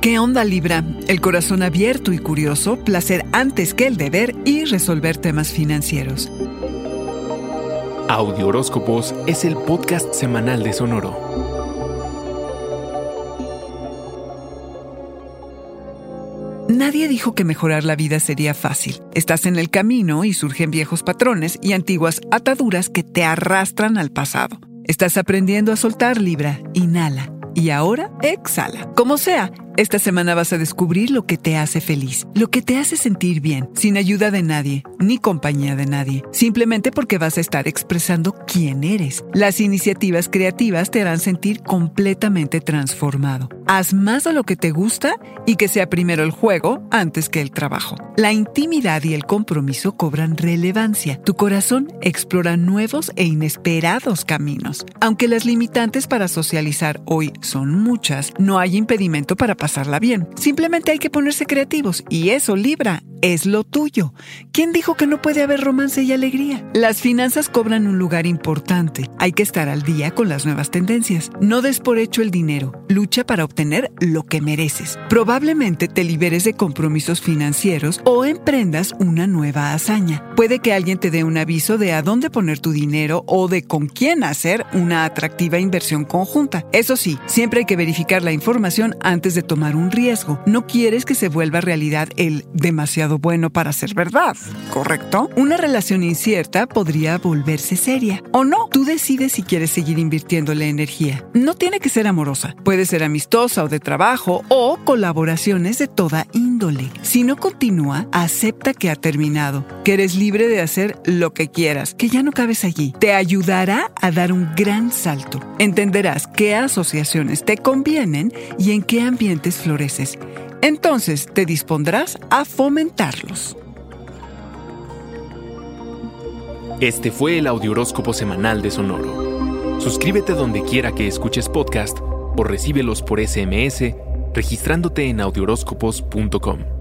¿Qué onda Libra? El corazón abierto y curioso, placer antes que el deber y resolver temas financieros. Audio Horóscopos es el podcast semanal de Sonoro. Nadie dijo que mejorar la vida sería fácil. Estás en el camino y surgen viejos patrones y antiguas ataduras que te arrastran al pasado. Estás aprendiendo a soltar Libra, inhala y ahora exhala. Como sea, esta semana vas a descubrir lo que te hace feliz, lo que te hace sentir bien, sin ayuda de nadie, ni compañía de nadie, simplemente porque vas a estar expresando quién eres. Las iniciativas creativas te harán sentir completamente transformado. Haz más de lo que te gusta y que sea primero el juego antes que el trabajo. La intimidad y el compromiso cobran relevancia. Tu corazón explora nuevos e inesperados caminos. Aunque las limitantes para socializar hoy son muchas, no hay impedimento para pasarla bien. Simplemente hay que ponerse creativos y eso, Libra, es lo tuyo. ¿Quién dijo que no puede haber romance y alegría? Las finanzas cobran un lugar importante. Hay que estar al día con las nuevas tendencias. No des por hecho el dinero. Lucha para obtener lo que mereces. Probablemente te liberes de compromisos financieros o emprendas una nueva hazaña. Puede que alguien te dé un aviso de a dónde poner tu dinero o de con quién hacer una atractiva inversión conjunta. Eso sí, siempre hay que verificar la información antes de tomar un riesgo. No quieres que se vuelva realidad el demasiado bueno para ser verdad, ¿correcto? Una relación incierta podría volverse seria. O no, tú decides si quieres seguir invirtiendo la energía. No tiene que ser amorosa. Puede ser amistosa o de trabajo o colaboraciones de toda índole. Si no continúa, acepta que ha terminado, que eres libre de hacer lo que quieras, que ya no cabes allí. Te ayudará a dar un gran salto. Entenderás qué asociaciones te convienen y en qué ambiente floreces. Entonces te dispondrás a fomentarlos. Este fue el Audioróscopo Semanal de Sonoro. Suscríbete donde quiera que escuches podcast o recíbelos por SMS registrándote en audioróscopos.com.